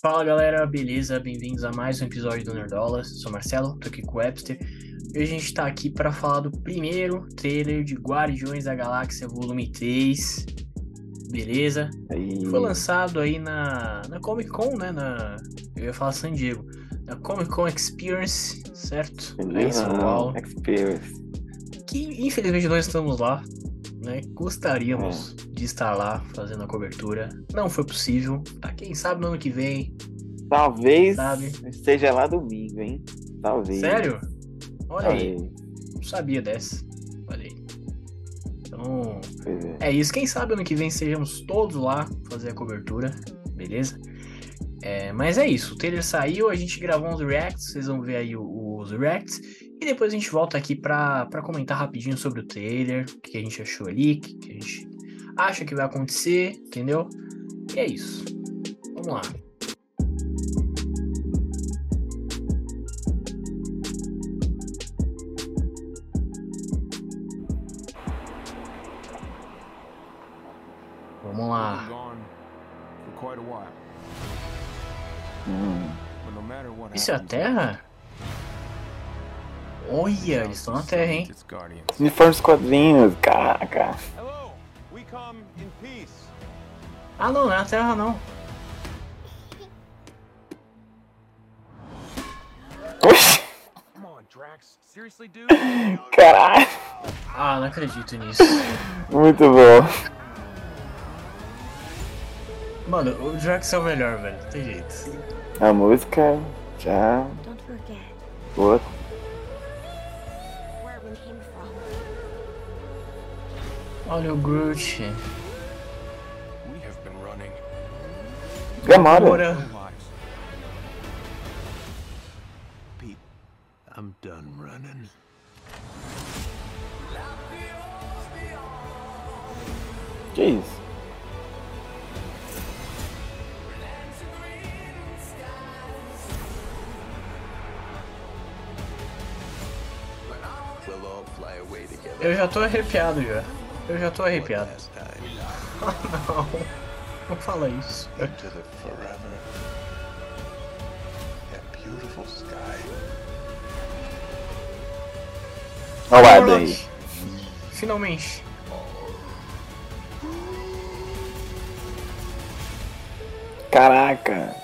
Fala galera, beleza? Bem-vindos a mais um episódio do Nerdolas. Sou Marcelo, tô aqui com o Webster. E hoje a gente tá aqui para falar do primeiro trailer de Guardiões da Galáxia Volume 3. Beleza? Aí, Foi lançado aí na, na Comic Con, né? Na, eu ia falar San Diego. Na Comic Con Experience, certo? Em São Paulo. Experience. Que infelizmente nós estamos lá, né? Gostaríamos de estar lá fazendo a cobertura. Não foi possível. Tá, quem sabe no ano que vem, Talvez sabe? esteja lá domingo, hein? Talvez. Sério? Olha aí, Talvez. não sabia dessa. Olha aí. Então, é. é isso. Quem sabe ano que vem sejamos todos lá fazer a cobertura, beleza? É, mas é isso, o trailer saiu, a gente gravou uns reacts, vocês vão ver aí os reacts, e depois a gente volta aqui pra, pra comentar rapidinho sobre o trailer, o que a gente achou ali, o que a gente acha que vai acontecer, entendeu? E é isso. Vamos lá. Vamos lá. Hum. Isso é a Terra? Olha, eles estão na Terra, hein? It's Guardians. Uniforme dos quadrinhos, caraca. Ah, não, não é a Terra, não. Oxi, caralho. Ah, não acredito nisso. Muito bom. Mano, o Drax é o melhor, velho. Tem jeito. A música já. Forget Boa. Olha o Groot. we have been running Gamora. I'm done running. Que isso? We'll all fly away together. Eu já tô arrepiado já. Eu já tô arrepiado. time Ah, não. Não fala isso. Olha o Adam aí. Finalmente. Caraca.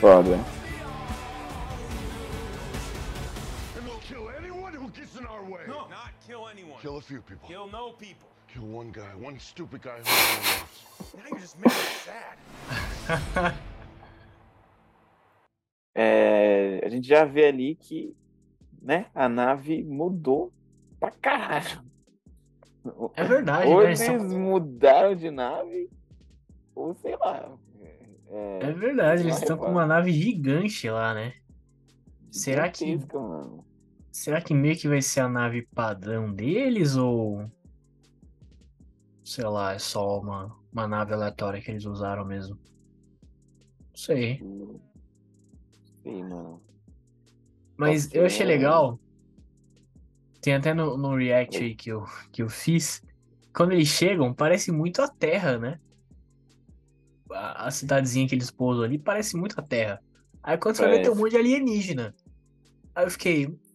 Foda. In our way. No, not kill anyone. Kill a few people. Kill no people. Kill one guy, one stupid guy who. Now you're just making me sad. É, a gente já vê ali que, né, a nave mudou pra caralho. É verdade, ou né? eles Eles tão- mudaram de nave, ou sei lá. É, É verdade, eles estão com uma nave gigante lá, né? Será que, mano. Será que meio que vai ser a nave padrão deles ou sei lá, é só uma, uma nave aleatória que eles usaram mesmo? Não sei. Sei, mano. Mas eu achei legal. Tem até no, no react aí que eu, que eu fiz. Quando eles chegam, parece muito a Terra, né? A, a cidadezinha que eles pousam ali parece muito a Terra. Aí quando você vai ver, tem um monte de alienígena. Aí eu fiquei.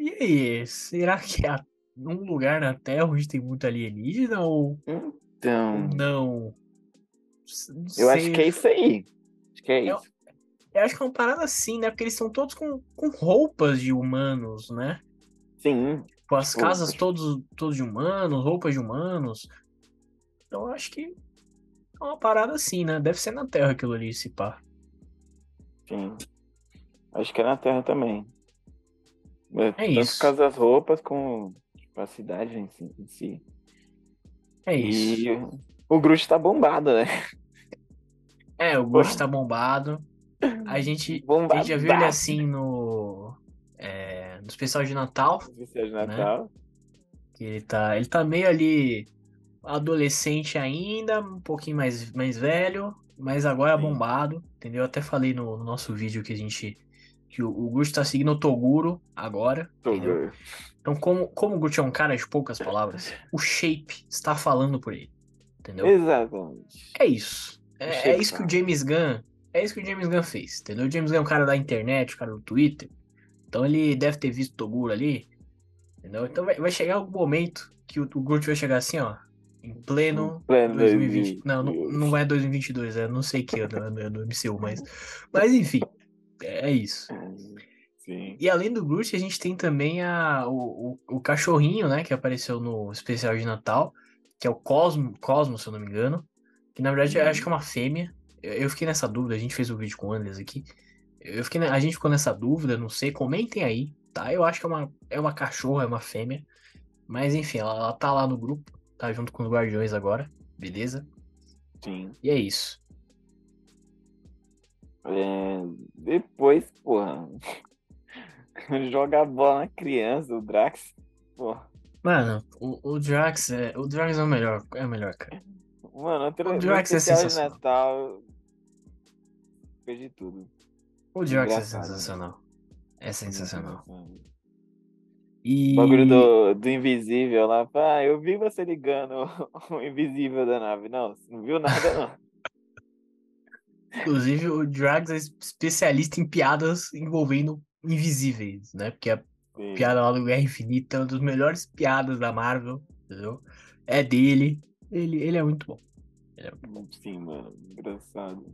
E aí? Será que é a- um lugar na Terra onde tem muito alienígena ou Então, não? Não eu acho sei. que é isso aí. Acho que é Eu- isso. Eu acho que é uma parada assim, né? Porque eles estão todos com, com roupas de humanos, né? Sim. Tipo, as Tipo, casas todos, todos de humanos, roupas de humanos. Então eu acho que é uma parada assim, né? Deve ser na Terra aquilo ali, se pá. Sim. Acho que é na Terra também. É, Tanto isso. por causa das roupas, como tipo, a cidade em si. em si. É isso. E o Groot tá bombado, né? É, o Ghost tá bombado. A gente, a gente já viu ele assim no. É, no especial de Natal. Especial de né? Natal. Que ele tá. Ele tá meio ali adolescente ainda, um pouquinho mais, mais velho, mas agora é bombado, entendeu? Eu até falei no, no nosso vídeo que a gente. Que o, o Gucci tá seguindo o Toguro agora. Vendo. Então, como, como o Gucci é um cara de poucas palavras, o Shape está falando por ele. Entendeu? Exatamente. É isso. É, é isso que o. James Gunn. É isso que o James Gunn fez, entendeu? O James Gunn é um cara da internet, um cara do Twitter. Então ele deve ter visto o Toguro ali. Entendeu? Então vai, vai chegar um momento que o, o Groot vai chegar assim, ó. Em pleno, pleno 2020. Não, não, 2022. não é 2022, é não sei que ano é do MCU, mas. Mas enfim. É, é isso. Sim. E além do Groot, a gente tem também a, o, o, o cachorrinho, né? Que apareceu no especial de Natal, que é o Cosmo, Cosmo, se eu não me engano. Que na verdade eu acho que é uma fêmea. Eu, eu fiquei nessa dúvida, a gente fez o vídeo com o Anderson aqui. Eu fiquei, a gente ficou nessa dúvida, não sei, comentem aí, tá? Eu acho que é uma, é uma cachorra, é uma fêmea. Mas enfim, ela, ela tá lá no grupo, tá junto com os Guardiões agora, beleza? Sim. E é isso. É, depois, porra. Joga a bola na criança, o Drax. Porra. Mano, o, o Drax é. O Drax é o melhor, é o melhor, cara. Mano, O Drax é especial de sensacional. Natal. Perdi tudo. O Drax é Engraçado. sensacional. É sensacional. O E. bagulho do, do invisível lá. Ah, eu vi você ligando o invisível da nave. Não, não viu nada, não. Inclusive, o Drax é especialista em piadas envolvendo invisíveis, né? Porque a Sim. piada lá do Guerra Infinita é uma das melhores piadas da Marvel, entendeu? É dele. Ele, ele é muito bom. Sim, mano. Engraçado.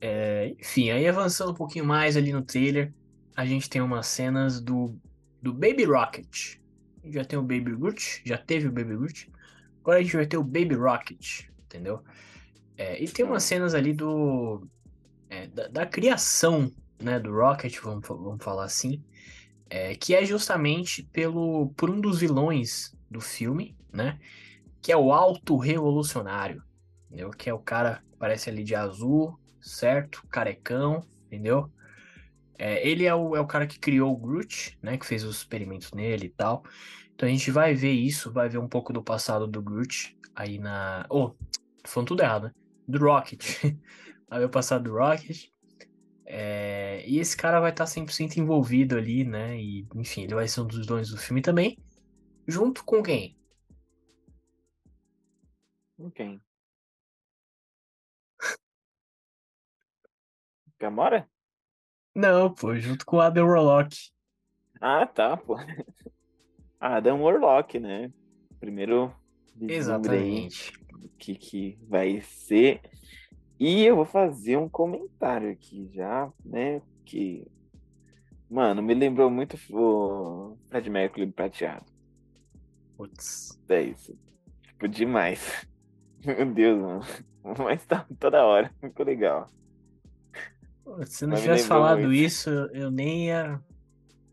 É, enfim, aí avançando um pouquinho mais ali no trailer, a gente tem umas cenas do, do Baby Rocket. Já tem o Baby Groot, já teve o Baby Groot. Agora a gente vai ter o Baby Rocket, entendeu? É, e tem umas cenas ali do é, da, da criação né, do Rocket, vamos, vamos falar assim, é, que é justamente pelo por um dos vilões do filme, né? Que é o Alto Revolucionário, entendeu? Que é o cara que aparece ali de azul, certo? Carecão, entendeu? É, ele é o, é o cara que criou o Groot, né? Que fez os experimentos nele e tal. Então a gente vai ver isso, vai ver um pouco do passado do Groot aí na. Oh, tô falando tudo errado, né? Do Rocket. vai passado do Rocket. É, e esse cara vai estar 100% envolvido ali, né? E, enfim, ele vai ser um dos donos do filme também. Junto com quem? Com quem? Gamora? Não, pô, junto com o Adam Warlock. Ah, tá, pô. Adam Warlock, né? Primeiro Exatamente. Do que, que vai ser. E eu vou fazer um comentário aqui já, né? Que, mano, me lembrou muito o Fred Mercury prateado. Putz. É isso. Tipo, demais. Meu Deus, mano. Mas tá toda hora. Muito legal. Se não Mas tivesse falado muito. isso, eu nem ia.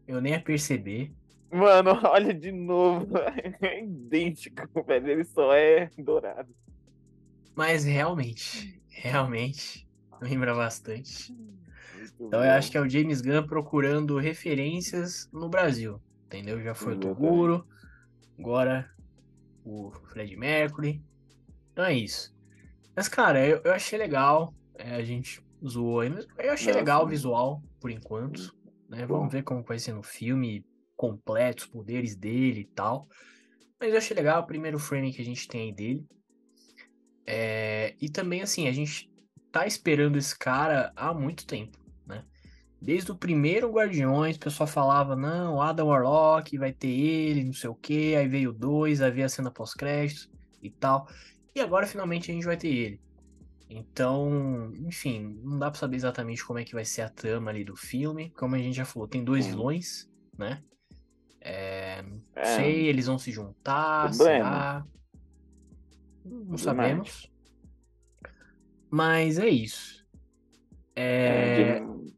Eu nem ia perceber. Mano, olha de novo. É idêntico, velho. Ele só é dourado. Mas realmente, realmente, lembra bastante. Muito Então eu acho que é o James Gunn procurando referências no Brasil. Entendeu? Já foi o. Toguro, agora o Fred Mercury. Então é isso. Mas, cara, eu, eu achei legal. é, a gente zoou aí, mas eu achei Não, legal o visual, por enquanto. Né? Vamos Bom. ver como vai ser no filme completo, os poderes dele e tal. Mas eu achei legal o primeiro frame que a gente tem aí dele. É, e também, assim, a gente tá esperando esse cara há muito tempo, né? Desde o primeiro Guardiões, o pessoal falava, não, Adam Warlock, vai ter ele, não sei o quê. Aí veio o 2, aí veio a cena pós-créditos e tal. E agora, finalmente, a gente vai ter ele. Então, enfim, não dá pra saber exatamente como é que vai ser a trama ali do filme. Como a gente já falou, tem dois vilões, né? É, não É, sei, eles vão se juntar, será? Não sabemos. Mas é isso. é, É, James...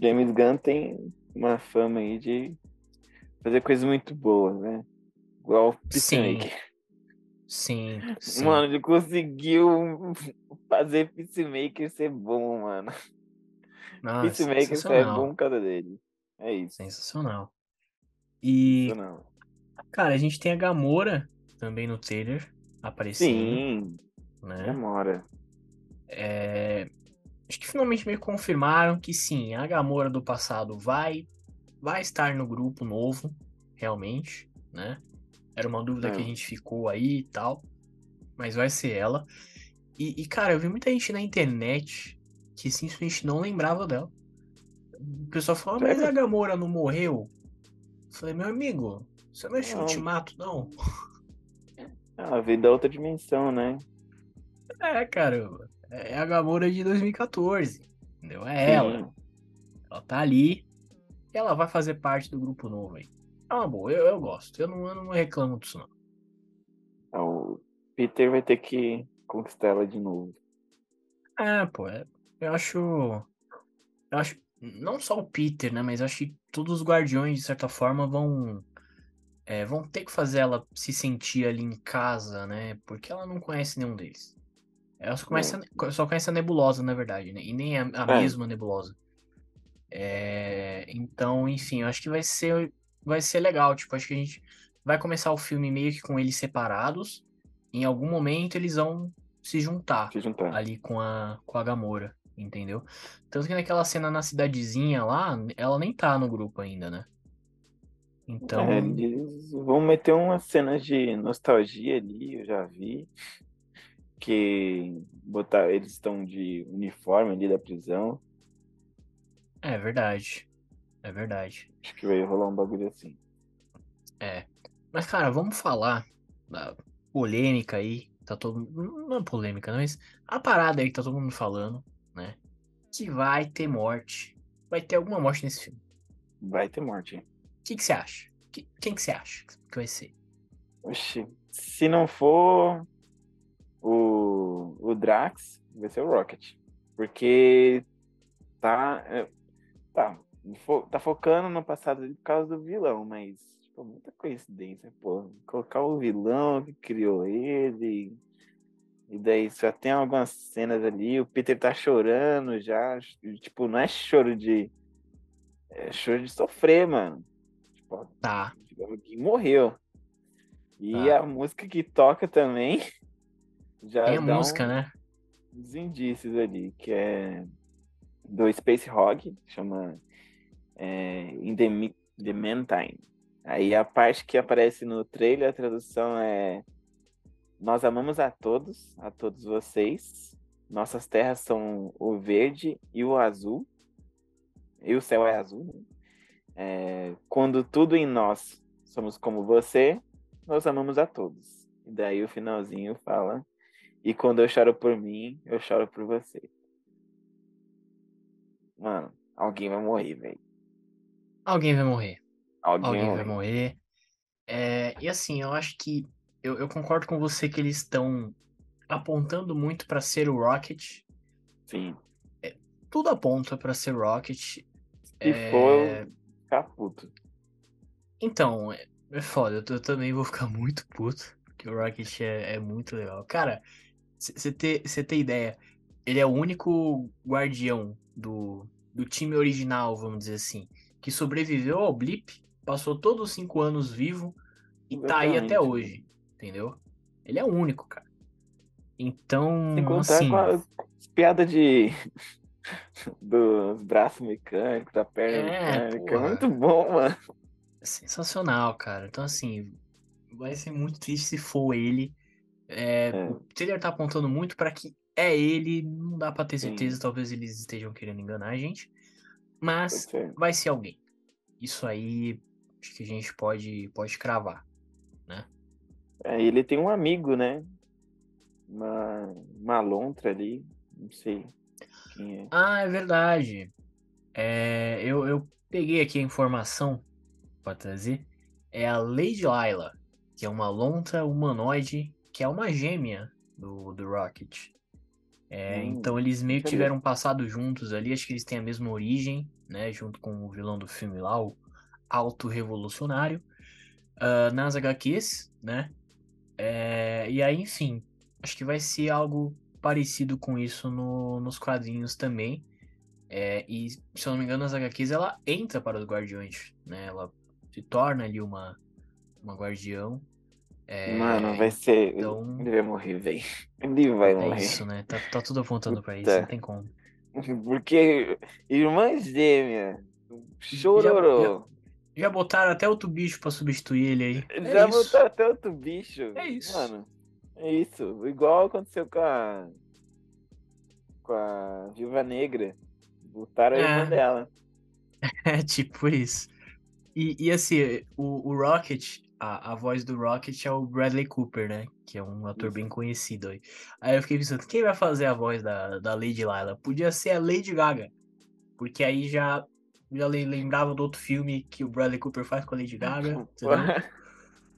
James Gunn tem uma fama aí de fazer coisas muito boas, né? Igual o Sim, Peacemaker. sim, sim. Mano, ele conseguiu fazer Peacemaker ser bom, mano. Nossa, Peacemaker é bom por causa dele. É isso. Sensacional. E, não. cara, a gente tem a Gamora também no trailer aparecendo, Sim, né? demora. É, Acho que finalmente me confirmaram que sim, a Gamora do passado vai vai estar no grupo novo, realmente, né? Era uma dúvida que a É. gente ficou aí e tal, mas vai ser ela. E, e, cara, eu vi muita gente na internet que simplesmente não lembrava dela. O pessoal falou, "Ah, mas a Gamora não morreu? Falei, meu amigo, você não Não. Ultimato, não? Ah, veio da outra dimensão, né? É, cara, é a Gamora de 2014, entendeu? É ela. Sim. Ela tá ali e ela vai fazer parte do grupo novo aí. É uma boa, eu, eu gosto. Eu não, eu não reclamo disso, não. Ah, O Peter vai ter que conquistar ela de novo. É, pô, é- eu acho. Eu acho. Não só o Peter, né? Mas acho que todos os guardiões, de certa forma, vão. é, vão ter que fazer ela se sentir ali em casa, né? Porque ela não conhece nenhum deles. Ela só conhece, a, só conhece a nebulosa, na verdade, né? E nem a, a É. mesma nebulosa. É, então, enfim, eu acho que vai ser, vai ser legal. Tipo, acho que a gente vai começar o filme meio que com eles separados. Em algum momento eles vão se juntar Se juntar. ali com a, com a Gamora, entendeu? Tanto que naquela cena na cidadezinha lá, ela nem tá no grupo ainda, né? Então, É, eles vão meter umas cenas de nostalgia ali, eu já vi. Que botar, eles estão de uniforme ali da prisão. é verdade. É verdade. Acho que vai rolar um bagulho assim. É. Mas, cara, vamos falar da polêmica aí. Tá todo Não é polêmica, não, mas a parada aí que tá todo mundo falando? Que vai ter morte. Vai ter alguma morte nesse filme. Vai ter morte. O que que você acha? Que- Quem que você acha que vai ser? Oxi, se não for o, o Drax, vai ser o Rocket. Porque tá, é, tá, fo- tá focando no passado por causa do vilão, mas tipo, muita coincidência, pô. Colocar o vilão que criou ele. E daí só tem algumas cenas ali, o Peter tá chorando já. Tipo, não é choro de. É choro de sofrer, mano. Tipo, Tá. Alguém morreu. E Tá. a música que toca também já Tem a música, um- né? uns indícios ali, que é do Space Hog, chama é, In the, the Meantime. Aí a parte que aparece no trailer, a tradução é Nós amamos a todos, a todos vocês. Nossas terras são o verde e o azul. E o céu é azul. né? É, quando tudo em nós somos como você, nós amamos a todos. E daí o finalzinho fala e quando eu choro por mim, eu choro por você. Mano, alguém vai morrer, velho. Alguém vai morrer. Alguém, Alguém vai morrer. É, e assim, eu acho que. Eu, eu concordo com você que eles estão apontando muito pra ser o Rocket. Sim. Tudo aponta pra ser o Rocket. Se É, for, ficar puto. Então, é, é foda. Eu, eu também vou ficar muito puto. Porque o Rocket é, é muito legal. Cara, você ter, cê ter ideia, ele é o único guardião do, do time original, vamos dizer assim, que sobreviveu ao blip, passou todos os cinco anos vivo e tá aí até Exatamente. hoje. Entendeu? Ele é o único, cara. Então, Sem contar assim. com as piadas de. dos braços mecânicos, da perna É, mecânica. porra. É muito bom, mano. É sensacional, cara. Então, assim, vai ser muito triste se for ele. É, É. O trailer tá apontando muito pra que é ele, não dá pra ter Sim. certeza, talvez eles estejam querendo enganar a gente, mas vai ser alguém. Isso aí, acho que a gente pode, pode cravar. É, ele tem um amigo, né? Uma, uma lontra ali. Não sei quem é. Ah, é verdade. É, eu, eu peguei aqui a informação pra trazer. É a Lady Lila, que é uma lontra humanoide, que é uma gêmea do, do Rocket. É, Hum, então eles meio que tiveram um passado juntos ali, acho que eles têm a mesma origem, né? Junto com o vilão do filme lá, o Alto Revolucionário. ah, nas HQs, né? É, e aí, enfim, acho que vai ser algo parecido com isso no- nos quadrinhos também. É, e, se eu não me engano, nas HQs ela entra para os Guardiões, né? Ela se torna ali uma, uma guardião. É, Mano, vai ser. então- Ele vai morrer, velho. Ele vai é morrer. isso, né? Tá, tá tudo apontando pra isso, não tem como. Porque irmã gêmea, chororô. Já botaram até outro bicho pra substituir ele aí. É Já isso. botou até outro bicho. É isso. Mano, é isso. Igual aconteceu com a, com a Viúva Negra. Botaram a É. irmã dela. É tipo isso. E, e assim, o, o Rocket, a, a voz do Rocket é o Bradley Cooper, né? Que é um ator Isso. bem conhecido aí. Aí eu fiquei pensando, quem vai fazer a voz da, da Lady Lila? Podia ser a Lady Gaga. Porque aí já, já le- lembrava do outro filme que o Bradley Cooper faz com a Lady Gaga.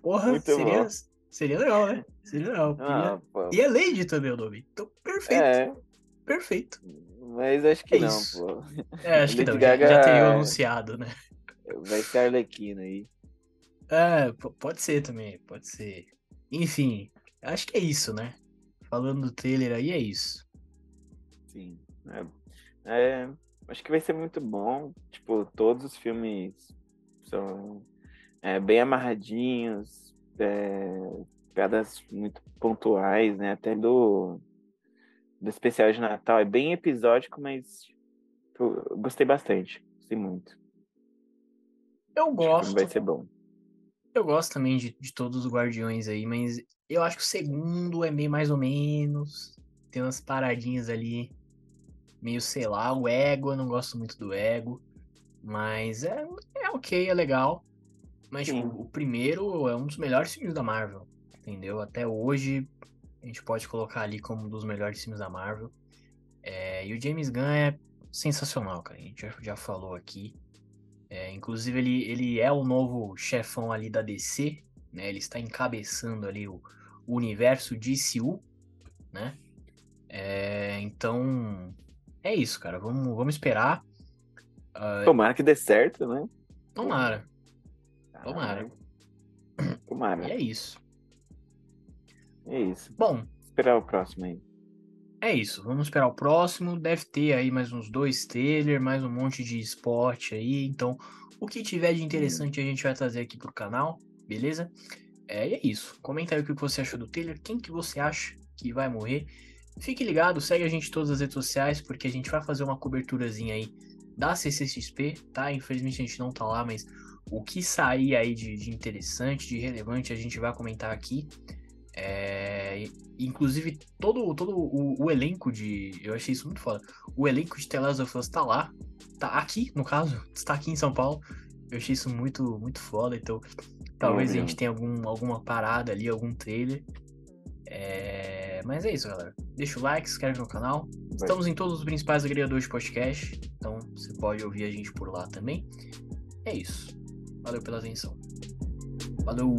Porra, Muito seria, bom. seria legal, né? Seria legal. Ah. E é Lady também o nome. Então, perfeito. É, Perfeito. mas acho que É não, isso. pô. É, acho que Lady não, já, já Gaga- teria anunciado, né? Vai ser Arlequina aí. É, pode ser também, pode ser. Enfim, acho que é isso, né? Falando do trailer aí, é isso. Sim. É, é, acho que vai ser muito bom. Tipo, todos os filmes são é, bem amarradinhos, é, piadas muito pontuais, né? Até do, do especial de Natal. É bem episódico, mas eu, eu gostei bastante. Gostei muito. Eu gosto, vai ser bom. eu gosto também de, de todos os Guardiões aí, mas eu acho que o segundo é meio mais ou menos. Tem umas paradinhas ali, meio sei lá. O Ego, eu não gosto muito do Ego, mas é, é ok, é legal. Mas, tipo, o primeiro é um dos melhores filmes da Marvel, entendeu? Até hoje, a gente pode colocar ali como um dos melhores filmes da Marvel. É, e o James Gunn é sensacional, cara. A gente já, já falou aqui. É, inclusive, ele, ele é o novo chefão ali da DC, né? Ele está encabeçando ali o, o universo DCU, né? É, então, é isso, cara. Vamos, vamos esperar. Ah, Tomara que dê certo, né? tomara. Tomara. Tomara. E é isso. É isso. Bom, Esperar o próximo aí. É isso, vamos esperar o próximo. Deve ter aí mais uns dois trailers, mais um monte de esporte aí. Então, o que tiver de interessante a gente vai trazer aqui pro canal, beleza? É, e é isso. Comenta aí o que você achou do trailer, quem que você acha que vai morrer. Fique ligado, segue a gente em todas as redes sociais, porque a gente vai fazer uma coberturazinha aí da CCXP, tá? Infelizmente a gente não tá lá, mas o que sair aí de, de interessante, de relevante, a gente vai comentar aqui. É, Inclusive, todo, todo o, o elenco de. Eu achei isso muito foda. O elenco de The Last of Us tá lá. Tá aqui, no caso. Está aqui em São Paulo. Eu achei isso muito, muito foda. Então, talvez a Uhum. gente tenha algum, alguma parada ali, algum trailer. É, Mas é isso, galera. Deixa o like, se inscreve no canal. Estamos em todos os principais agregadores de podcast. Então, você pode ouvir a gente por lá também. É isso. Valeu pela atenção. Valeu!